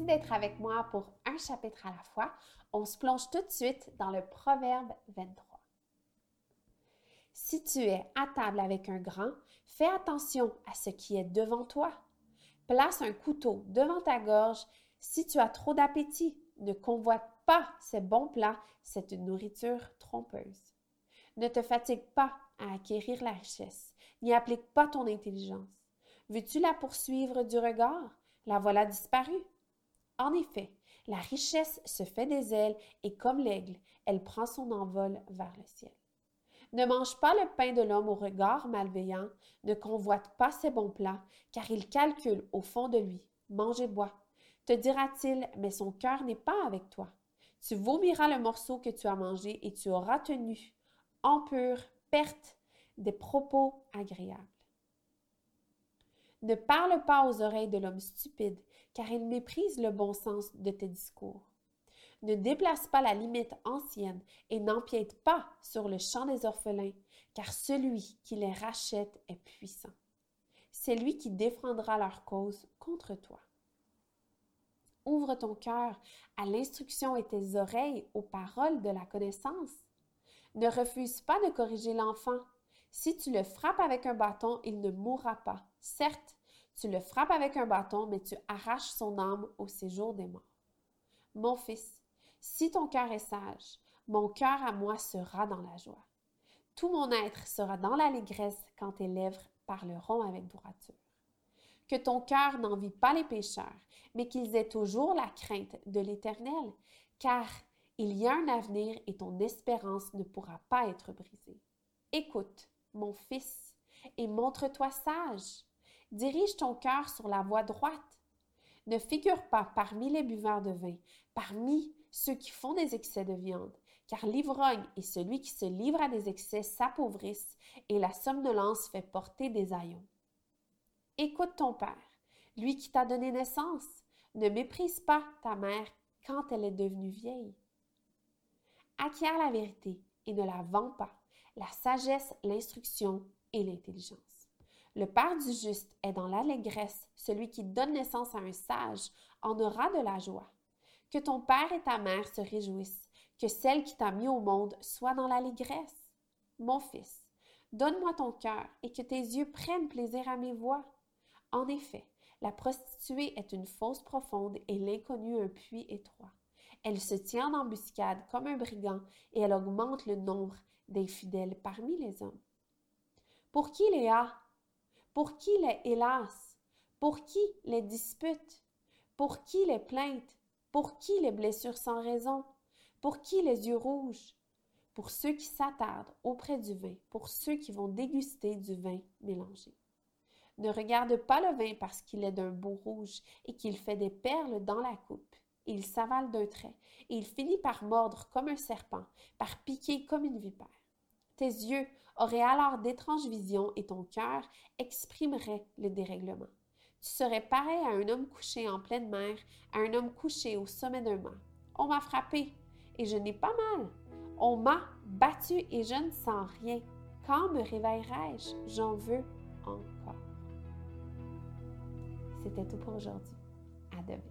d'être avec moi pour un chapitre à la fois. On se plonge tout de suite dans le Proverbe 23. Si tu es à table avec un grand, fais attention à ce qui est devant toi. Place un couteau devant ta gorge si tu as trop d'appétit. Ne convoite pas ces bons plats, c'est une nourriture trompeuse. Ne te fatigue pas à acquérir la richesse, n'y applique pas ton intelligence. Veux-tu la poursuivre du regard? La voilà disparue. En effet, la richesse se fait des ailes et comme l'aigle, elle prend son envol vers le ciel. Ne mange pas le pain de l'homme au regard malveillant, ne convoite pas ses bons plats, car il calcule au fond de lui. Mange et bois. Te dira-t-il, mais son cœur n'est pas avec toi. Tu vomiras le morceau que tu as mangé et tu auras tenu, en pure perte, des propos agréables. Ne parle pas aux oreilles de l'homme stupide, car il méprise le bon sens de tes discours. Ne déplace pas la limite ancienne et n'empiète pas sur le champ des orphelins, car celui qui les rachète est puissant. C'est lui qui défendra leur cause contre toi. Ouvre ton cœur à l'instruction et tes oreilles aux paroles de la connaissance. Ne refuse pas de corriger l'enfant. Si tu le frappes avec un bâton, il ne mourra pas. Certes, tu le frappes avec un bâton, mais tu arraches son âme au séjour des morts. Mon fils, si ton cœur est sage, mon cœur à moi sera dans la joie. Tout mon être sera dans l'allégresse quand tes lèvres parleront avec droiture. Que ton cœur n'envie pas les pécheurs, mais qu'ils aient toujours la crainte de l'Éternel, car il y a un avenir et ton espérance ne pourra pas être brisée. Écoute, mon fils, et montre-toi sage. Dirige ton cœur sur la voie droite. Ne figure pas parmi les buveurs de vin, parmi ceux qui font des excès de viande, car l'ivrogne et celui qui se livre à des excès s'appauvrissent, et la somnolence fait porter des haillons. Écoute ton père, lui qui t'a donné naissance. Ne méprise pas ta mère quand elle est devenue vieille. Acquiert la vérité et ne la vends pas, la sagesse, l'instruction et l'intelligence. Le Père du juste est dans l'allégresse, celui qui donne naissance à un sage en aura de la joie. Que ton Père et ta mère se réjouissent, que celle qui t'a mis au monde soit dans l'allégresse. Mon fils, donne-moi ton cœur et que tes yeux prennent plaisir à mes voix. En effet, la prostituée est une fosse profonde et l'inconnue un puits étroit. Elle se tient en embuscade comme un brigand et elle augmente le nombre des fidèles parmi les hommes. Pour qui Léa pour qui les hélas? Pour qui les disputes? Pour qui les plaintes? Pour qui les blessures sans raison? Pour qui les yeux rouges? Pour ceux qui s'attardent auprès du vin, pour ceux qui vont déguster du vin mélangé. Ne regarde pas le vin parce qu'il est d'un beau rouge et qu'il fait des perles dans la coupe. Il s'avale d'un trait et il finit par mordre comme un serpent, par piquer comme une vipère. Tes yeux auraient alors d'étranges visions et ton cœur exprimerait le dérèglement. Tu serais pareil à un homme couché en pleine mer, à un homme couché au sommet d'un mât. On m'a frappé et je n'ai pas mal. On m'a battu et je ne sens rien. Quand me réveillerai-je? J'en veux encore. C'était tout pour aujourd'hui. À demain.